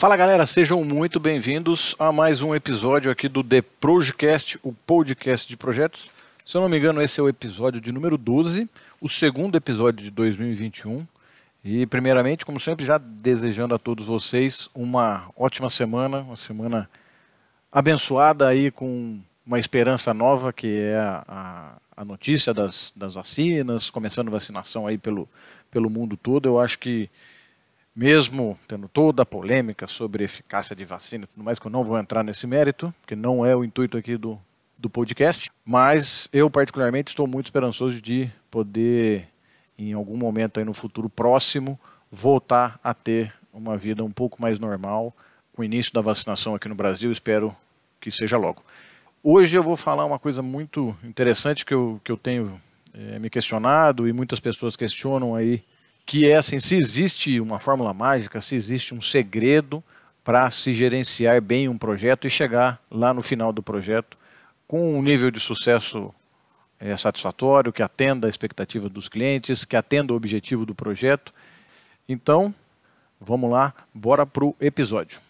Fala galera, sejam muito bem-vindos a mais um episódio aqui do The Projecast, o podcast de projetos. Se eu não me engano, esse é o episódio de número 12, o segundo episódio de 2021. E primeiramente, como sempre, já desejando a todos vocês uma ótima semana, uma semana abençoada aí com uma esperança nova, que é a, a notícia das, das vacinas, começando vacinação aí pelo, pelo mundo todo. Eu acho que mesmo tendo toda a polêmica sobre eficácia de vacina e tudo mais, que eu não vou entrar nesse mérito, porque não é o intuito aqui do, do podcast, mas eu particularmente estou muito esperançoso de poder, em algum momento aí no futuro próximo, voltar a ter uma vida um pouco mais normal, com o início da vacinação aqui no Brasil, espero que seja logo. Hoje eu vou falar uma coisa muito interessante que eu, que eu tenho é, me questionado e muitas pessoas questionam aí que é assim, se existe uma fórmula mágica, se existe um segredo para se gerenciar bem um projeto e chegar lá no final do projeto com um nível de sucesso é, satisfatório, que atenda a expectativa dos clientes, que atenda o objetivo do projeto. Então, vamos lá, bora para o episódio.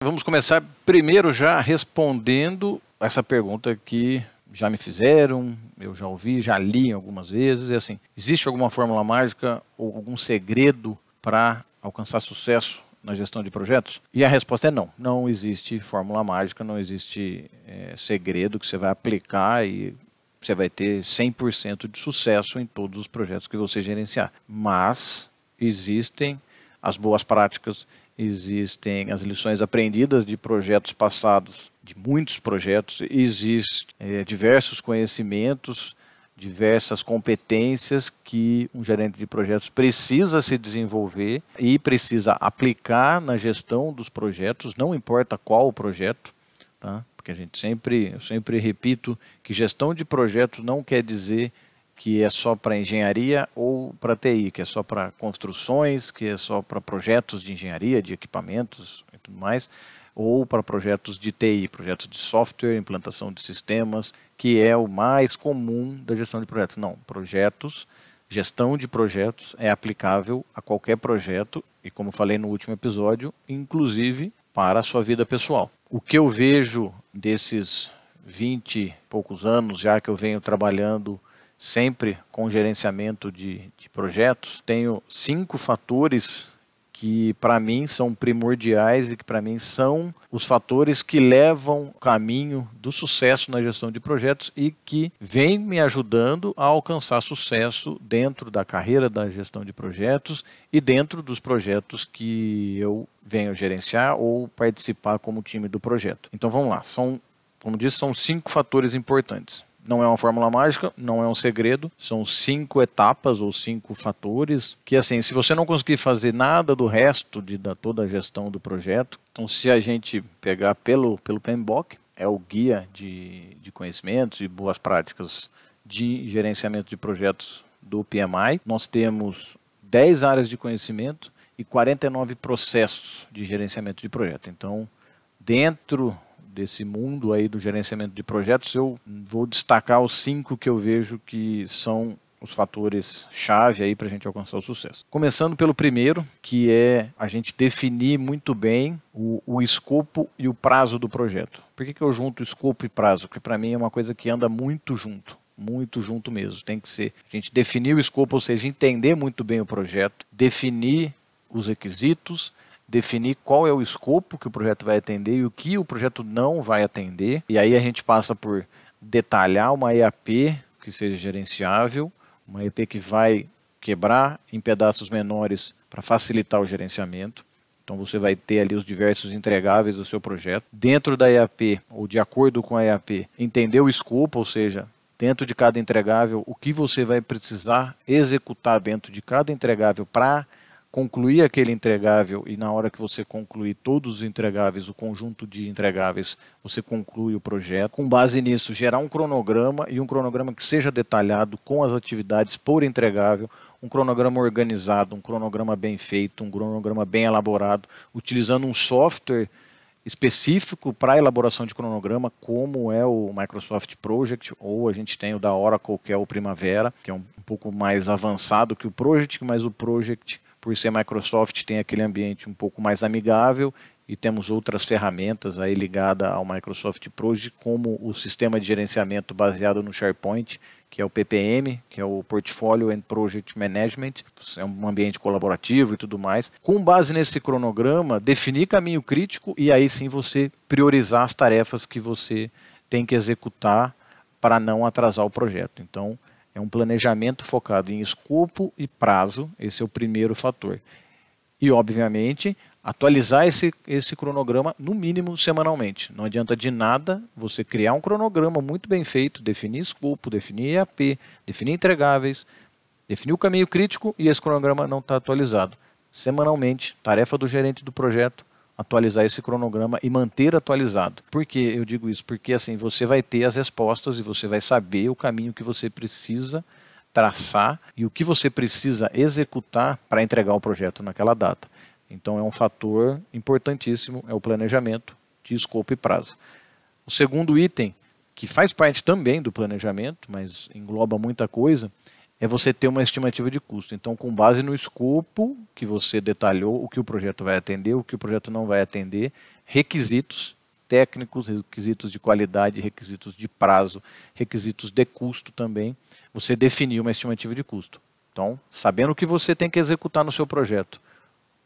Vamos começar primeiro já respondendo essa pergunta que já me fizeram, eu já ouvi, já li algumas vezes. É assim: existe alguma fórmula mágica ou algum segredo para alcançar sucesso na gestão de projetos? E a resposta é não. Não existe fórmula mágica, não existe é, segredo que você vai aplicar e você vai ter 100% de sucesso em todos os projetos que você gerenciar. Mas existem as boas práticas, existem as lições aprendidas de projetos passados de muitos projetos, existem é, diversos conhecimentos, diversas competências que um gerente de projetos precisa se desenvolver e precisa aplicar na gestão dos projetos, não importa qual o projeto, tá? porque a gente sempre, eu sempre repito que gestão de projetos não quer dizer que é só para engenharia ou para TI, que é só para construções, que é só para projetos de engenharia, de equipamentos e tudo mais ou para projetos de TI, projetos de software, implantação de sistemas, que é o mais comum da gestão de projetos. Não, projetos, gestão de projetos é aplicável a qualquer projeto e, como falei no último episódio, inclusive para a sua vida pessoal. O que eu vejo desses 20 e poucos anos já que eu venho trabalhando sempre com gerenciamento de, de projetos, tenho cinco fatores que para mim são primordiais e que para mim são os fatores que levam o caminho do sucesso na gestão de projetos e que vem me ajudando a alcançar sucesso dentro da carreira da gestão de projetos e dentro dos projetos que eu venho gerenciar ou participar como time do projeto. Então vamos lá, são, como disse, são cinco fatores importantes. Não é uma fórmula mágica, não é um segredo, são cinco etapas ou cinco fatores que, assim, se você não conseguir fazer nada do resto de da, toda a gestão do projeto, então se a gente pegar pelo, pelo PMBOK, é o guia de, de conhecimentos e boas práticas de gerenciamento de projetos do PMI, nós temos 10 áreas de conhecimento e 49 processos de gerenciamento de projeto. Então, dentro desse mundo aí do gerenciamento de projetos, eu vou destacar os cinco que eu vejo que são os fatores chave aí para a gente alcançar o sucesso. Começando pelo primeiro, que é a gente definir muito bem o, o escopo e o prazo do projeto. Por que, que eu junto escopo e prazo? Porque para mim é uma coisa que anda muito junto muito junto mesmo. Tem que ser a gente definir o escopo, ou seja, entender muito bem o projeto, definir os requisitos, definir qual é o escopo que o projeto vai atender e o que o projeto não vai atender. E aí a gente passa por detalhar uma EAP que seja gerenciável, uma EAP que vai quebrar em pedaços menores para facilitar o gerenciamento. Então você vai ter ali os diversos entregáveis do seu projeto. Dentro da EAP, ou de acordo com a EAP, entender o escopo, ou seja, dentro de cada entregável, o que você vai precisar executar dentro de cada entregável para concluir aquele entregável e na hora que você concluir todos os entregáveis, o conjunto de entregáveis, você conclui o projeto. Com base nisso, gerar um cronograma e um cronograma que seja detalhado com as atividades por entregável, um cronograma organizado, um cronograma bem feito, um cronograma bem elaborado, utilizando um software específico para elaboração de cronograma, como é o Microsoft Project, ou a gente tem o da Oracle, que é o Primavera, que é um pouco mais avançado que o Project, mas o Project por ser Microsoft, tem aquele ambiente um pouco mais amigável e temos outras ferramentas aí ligadas ao Microsoft Project, como o sistema de gerenciamento baseado no SharePoint, que é o PPM, que é o Portfolio and Project Management, é um ambiente colaborativo e tudo mais. Com base nesse cronograma, definir caminho crítico e aí sim você priorizar as tarefas que você tem que executar para não atrasar o projeto. Então, um planejamento focado em escopo e prazo, esse é o primeiro fator. E, obviamente, atualizar esse, esse cronograma no mínimo semanalmente. Não adianta de nada você criar um cronograma muito bem feito, definir escopo, definir EAP, definir entregáveis, definir o caminho crítico e esse cronograma não está atualizado. Semanalmente, tarefa do gerente do projeto, atualizar esse cronograma e manter atualizado. Por que eu digo isso? Porque assim você vai ter as respostas e você vai saber o caminho que você precisa traçar e o que você precisa executar para entregar o projeto naquela data. Então é um fator importantíssimo, é o planejamento de escopo e prazo. O segundo item, que faz parte também do planejamento, mas engloba muita coisa, é você ter uma estimativa de custo. Então, com base no escopo que você detalhou, o que o projeto vai atender, o que o projeto não vai atender, requisitos técnicos, requisitos de qualidade, requisitos de prazo, requisitos de custo também, você definir uma estimativa de custo. Então, sabendo o que você tem que executar no seu projeto,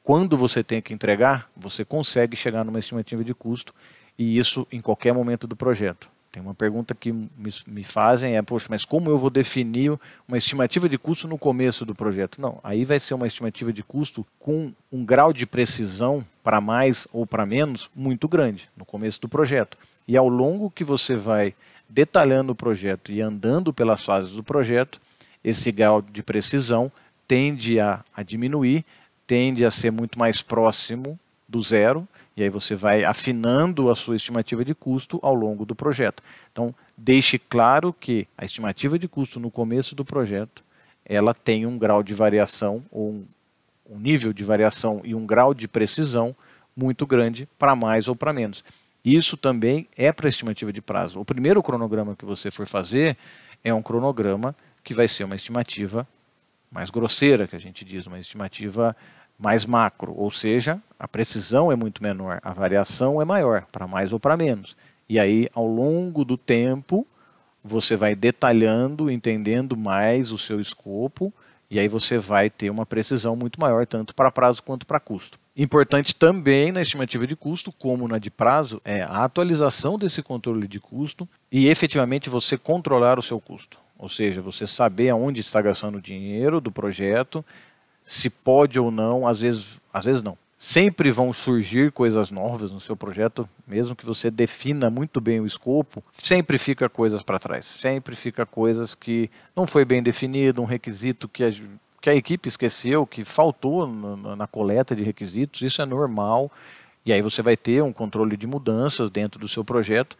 quando você tem que entregar, você consegue chegar numa estimativa de custo e isso em qualquer momento do projeto. Tem uma pergunta que me, me fazem é, poxa, mas como eu vou definir uma estimativa de custo no começo do projeto? Não, aí vai ser uma estimativa de custo com um grau de precisão para mais ou para menos muito grande no começo do projeto. E ao longo que você vai detalhando o projeto e andando pelas fases do projeto, esse grau de precisão tende a, a diminuir tende a ser muito mais próximo do zero, e aí você vai afinando a sua estimativa de custo ao longo do projeto. Então, deixe claro que a estimativa de custo no começo do projeto, ela tem um grau de variação, ou um, um nível de variação e um grau de precisão muito grande para mais ou para menos. Isso também é para estimativa de prazo. O primeiro cronograma que você for fazer é um cronograma que vai ser uma estimativa mais grosseira, que a gente diz, uma estimativa mais macro, ou seja, a precisão é muito menor, a variação é maior, para mais ou para menos. E aí, ao longo do tempo, você vai detalhando, entendendo mais o seu escopo, e aí você vai ter uma precisão muito maior, tanto para prazo quanto para custo. Importante também na estimativa de custo, como na de prazo, é a atualização desse controle de custo e efetivamente você controlar o seu custo. Ou seja, você saber aonde está gastando o dinheiro do projeto, se pode ou não, às vezes, às vezes não. Sempre vão surgir coisas novas no seu projeto, mesmo que você defina muito bem o escopo, sempre fica coisas para trás, sempre fica coisas que não foi bem definido, um requisito que a, que a equipe esqueceu, que faltou na, na coleta de requisitos, isso é normal. E aí você vai ter um controle de mudanças dentro do seu projeto.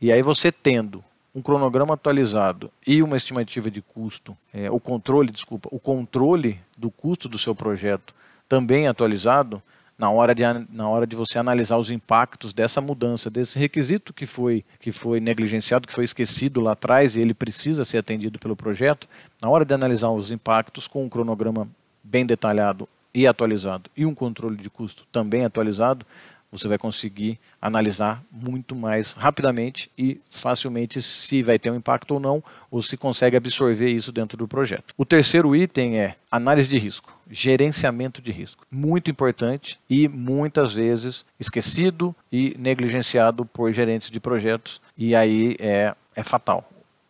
E aí você tendo um cronograma atualizado e uma estimativa de custo, é, o controle, desculpa, o controle do custo do seu projeto também atualizado, na hora, de, na hora de você analisar os impactos dessa mudança, desse requisito que foi, que foi negligenciado, que foi esquecido lá atrás e ele precisa ser atendido pelo projeto, na hora de analisar os impactos com um cronograma bem detalhado e atualizado e um controle de custo também atualizado, você vai conseguir analisar muito mais rapidamente e facilmente se vai ter um impacto ou não, ou se consegue absorver isso dentro do projeto. O terceiro item é análise de risco, gerenciamento de risco. Muito importante e muitas vezes esquecido e negligenciado por gerentes de projetos, e aí é, é fatal.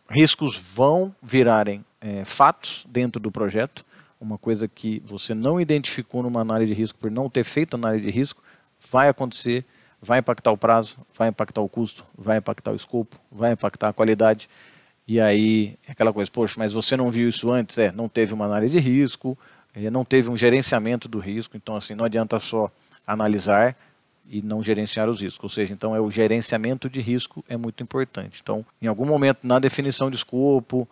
Riscos vão virarem é, fatos dentro do projeto, uma coisa que você não identificou numa análise de risco por não ter feito análise de risco, vai acontecer, vai impactar o prazo, vai impactar o custo, vai impactar o escopo, vai impactar a qualidade. E aí, é aquela coisa, poxa, mas você não viu isso antes? É, não teve uma análise de risco, é, não teve um gerenciamento do risco, então assim, não adianta só analisar e não gerenciar os riscos. Ou seja, então é o gerenciamento de risco é muito importante. Então, em algum momento na definição de escopo,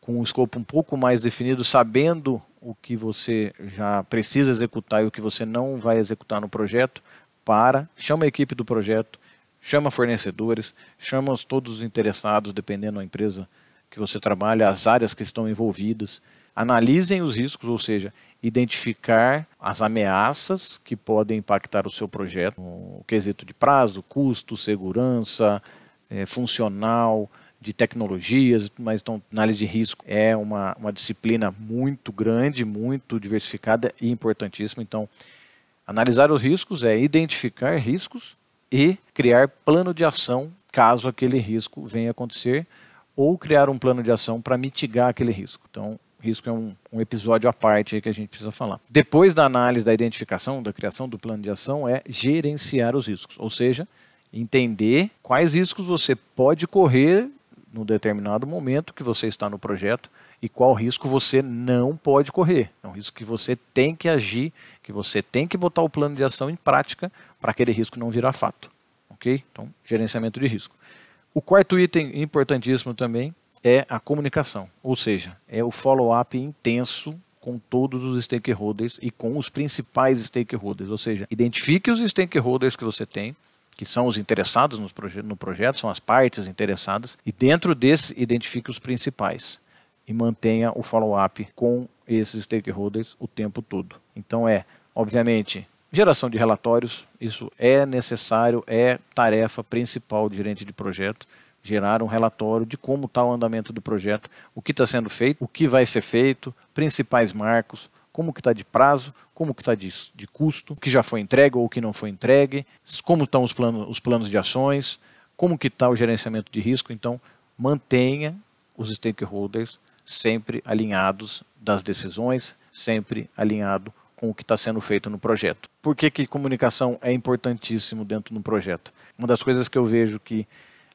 com o escopo um pouco mais definido, sabendo o que você já precisa executar e o que você não vai executar no projeto, para, chama a equipe do projeto, chama fornecedores, chama todos os interessados, dependendo da empresa que você trabalha, as áreas que estão envolvidas, analisem os riscos, ou seja, identificar as ameaças que podem impactar o seu projeto, o quesito de prazo, custo, segurança, é, funcional, de tecnologias, mas então análise de risco é uma, uma disciplina muito grande, muito diversificada e importantíssima. Então, analisar os riscos é identificar riscos e criar plano de ação caso aquele risco venha a acontecer ou criar um plano de ação para mitigar aquele risco. Então, risco é um, um episódio à parte que a gente precisa falar. Depois da análise da identificação, da criação do plano de ação, é gerenciar os riscos, ou seja, entender quais riscos você pode correr no determinado momento que você está no projeto e qual risco você não pode correr. É um risco que você tem que agir, que você tem que botar o plano de ação em prática para aquele risco não virar fato. Ok? Então, gerenciamento de risco. O quarto item importantíssimo também é a comunicação, ou seja, é o follow-up intenso com todos os stakeholders e com os principais stakeholders, ou seja, identifique os stakeholders que você tem, que são os interessados no, proje no projeto, são as partes interessadas, e dentro desse identifique os principais e mantenha o follow-up com esses stakeholders o tempo todo. Então é, obviamente, geração de relatórios, isso é necessário, é tarefa principal do gerente de projeto, gerar um relatório de como está o andamento do projeto, o que está sendo feito, o que vai ser feito, principais marcos, como que está de prazo, como que está de, de custo, o que já foi entregue ou o que não foi entregue, como estão os planos, os planos de ações, como que está o gerenciamento de risco. Então, mantenha os stakeholders sempre alinhados das decisões, sempre alinhado com o que está sendo feito no projeto. Por que, que comunicação é importantíssimo dentro do projeto? Uma das coisas que eu vejo que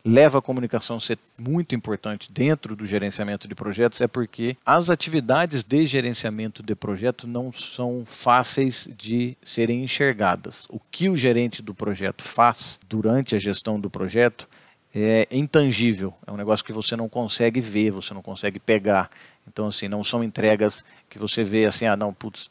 leva a comunicação a ser muito importante dentro do gerenciamento de projetos é porque as atividades de gerenciamento de projeto não são fáceis de serem enxergadas. O que o gerente do projeto faz durante a gestão do projeto é intangível, é um negócio que você não consegue ver, você não consegue pegar. Então, assim, não são entregas que você vê assim, ah, não, putz,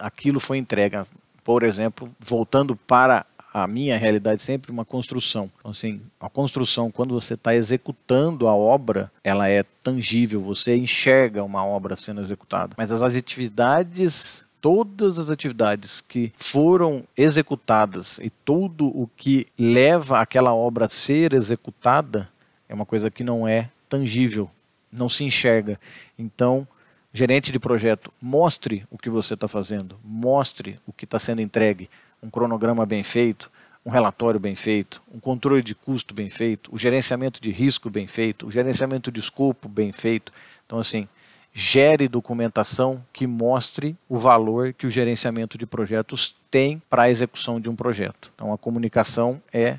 aquilo foi entrega. Por exemplo, voltando para a minha realidade sempre uma construção. Então, assim, a construção, quando você está executando a obra, ela é tangível, você enxerga uma obra sendo executada. Mas as atividades todas as atividades que foram executadas e tudo o que leva aquela obra a ser executada é uma coisa que não é tangível, não se enxerga. Então, gerente de projeto, mostre o que você está fazendo, mostre o que está sendo entregue, um cronograma bem feito, um relatório bem feito, um controle de custo bem feito, o gerenciamento de risco bem feito, o gerenciamento de escopo bem feito. Então, assim, gere documentação que mostre o valor que o gerenciamento de projetos tem para a execução de um projeto. Então, a comunicação é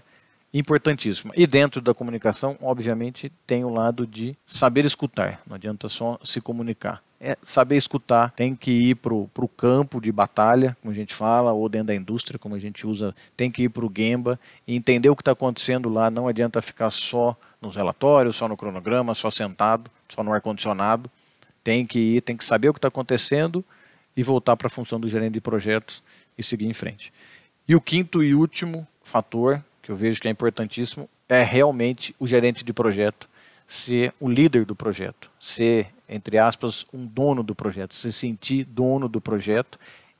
importantíssima. E dentro da comunicação, obviamente, tem o lado de saber escutar. Não adianta só se comunicar é saber escutar, tem que ir para o campo de batalha, como a gente fala, ou dentro da indústria, como a gente usa, tem que ir para o Gemba e entender o que está acontecendo lá. Não adianta ficar só nos relatórios, só no cronograma, só sentado, só no ar-condicionado. Tem que ir, tem que saber o que está acontecendo e voltar para a função do gerente de projetos e seguir em frente. E o quinto e último fator, que eu vejo que é importantíssimo, é realmente o gerente de projeto ser o líder do projeto, ser entre aspas, um dono do projeto, se sentir dono do projeto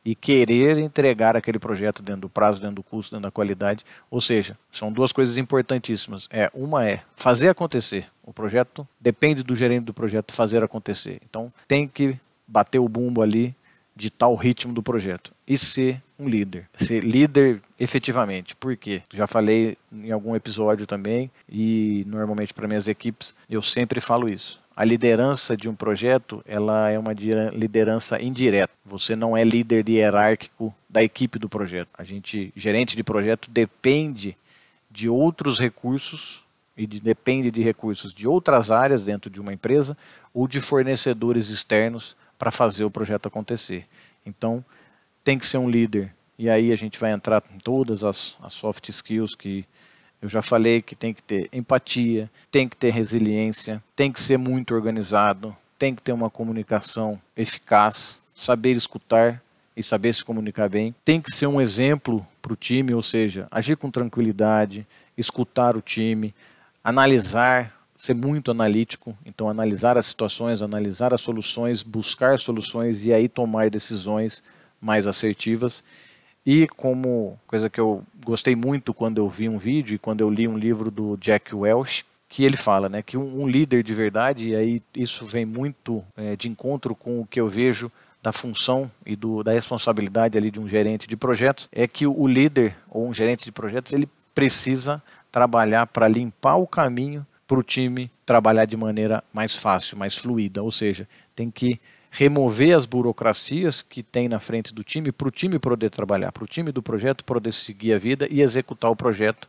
e querer entregar aquele projeto dentro do prazo, dentro do custo, dentro da qualidade. Ou seja, são duas coisas importantíssimas. É, uma é fazer acontecer. O projeto depende do gerente do projeto fazer acontecer. Então tem que bater o bumbo ali de tal ritmo do projeto e ser um líder, ser líder efetivamente. Por quê? Já falei em algum episódio também e normalmente para minhas equipes eu sempre falo isso a liderança de um projeto ela é uma liderança indireta. Você não é líder hierárquico da equipe do projeto. A gente, gerente de projeto, depende de outros recursos e de, depende de recursos de outras áreas dentro de uma empresa ou de fornecedores externos para fazer o projeto acontecer. Então, tem que ser um líder. E aí a gente vai entrar em todas as, as soft skills que eu já falei que tem que ter empatia, tem que ter resiliência, tem que ser muito organizado, tem que ter uma comunicação eficaz, saber escutar e saber se comunicar bem. Tem que ser um exemplo para o time, ou seja, agir com tranquilidade, escutar o time, analisar ser muito analítico, então analisar as situações, analisar as soluções, buscar soluções e aí tomar decisões mais assertivas. E como coisa que eu gostei muito quando eu vi um vídeo e quando eu li um livro do Jack Welch, que ele fala, né, que um, um líder de verdade, e aí isso vem muito é, de encontro com o que eu vejo da função e do, da responsabilidade ali de um gerente de projetos, é que o líder ou um gerente de projetos ele precisa trabalhar para limpar o caminho para o time trabalhar de maneira mais fácil, mais fluida, ou seja, tem que remover as burocracias que tem na frente do time para o time poder trabalhar, para o time do projeto poder seguir a vida e executar o projeto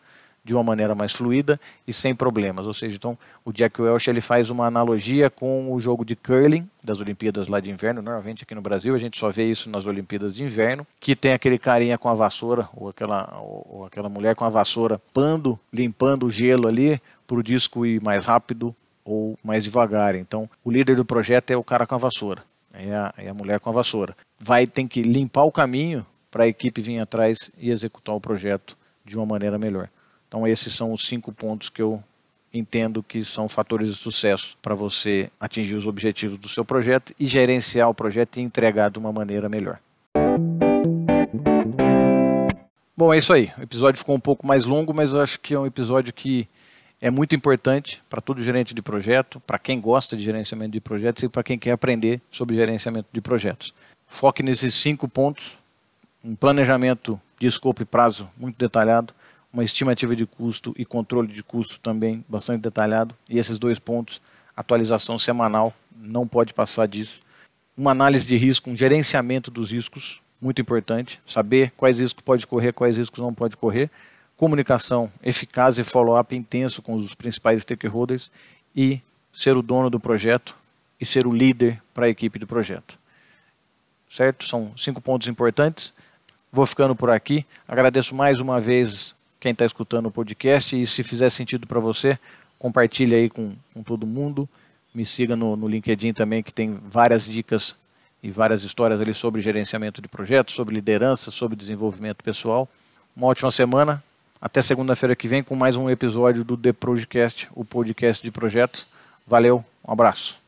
de uma maneira mais fluida e sem problemas. Ou seja, então o Jack Welch ele faz uma analogia com o jogo de curling das Olimpíadas lá de inverno. Normalmente aqui no Brasil a gente só vê isso nas Olimpíadas de inverno, que tem aquele carinha com a vassoura ou aquela ou, ou aquela mulher com a vassoura pando, limpando o gelo ali para o disco ir mais rápido ou mais devagar. Então o líder do projeto é o cara com a vassoura, é a, é a mulher com a vassoura. Vai ter que limpar o caminho para a equipe vir atrás e executar o projeto de uma maneira melhor. Então, esses são os cinco pontos que eu entendo que são fatores de sucesso para você atingir os objetivos do seu projeto e gerenciar o projeto e entregar de uma maneira melhor. Bom, é isso aí. O episódio ficou um pouco mais longo, mas eu acho que é um episódio que é muito importante para todo gerente de projeto, para quem gosta de gerenciamento de projetos e para quem quer aprender sobre gerenciamento de projetos. Foque nesses cinco pontos: um planejamento de escopo e prazo muito detalhado, uma estimativa de custo e controle de custo também bastante detalhado. E esses dois pontos, atualização semanal, não pode passar disso. Uma análise de risco, um gerenciamento dos riscos, muito importante. Saber quais riscos pode correr, quais riscos não pode correr. Comunicação eficaz e follow-up intenso com os principais stakeholders. E ser o dono do projeto e ser o líder para a equipe do projeto. Certo? São cinco pontos importantes. Vou ficando por aqui. Agradeço mais uma vez quem está escutando o podcast e se fizer sentido para você, compartilhe aí com, com todo mundo. Me siga no, no LinkedIn também, que tem várias dicas e várias histórias ali sobre gerenciamento de projetos, sobre liderança, sobre desenvolvimento pessoal. Uma ótima semana. Até segunda-feira que vem com mais um episódio do The Projecast, o podcast de projetos. Valeu, um abraço.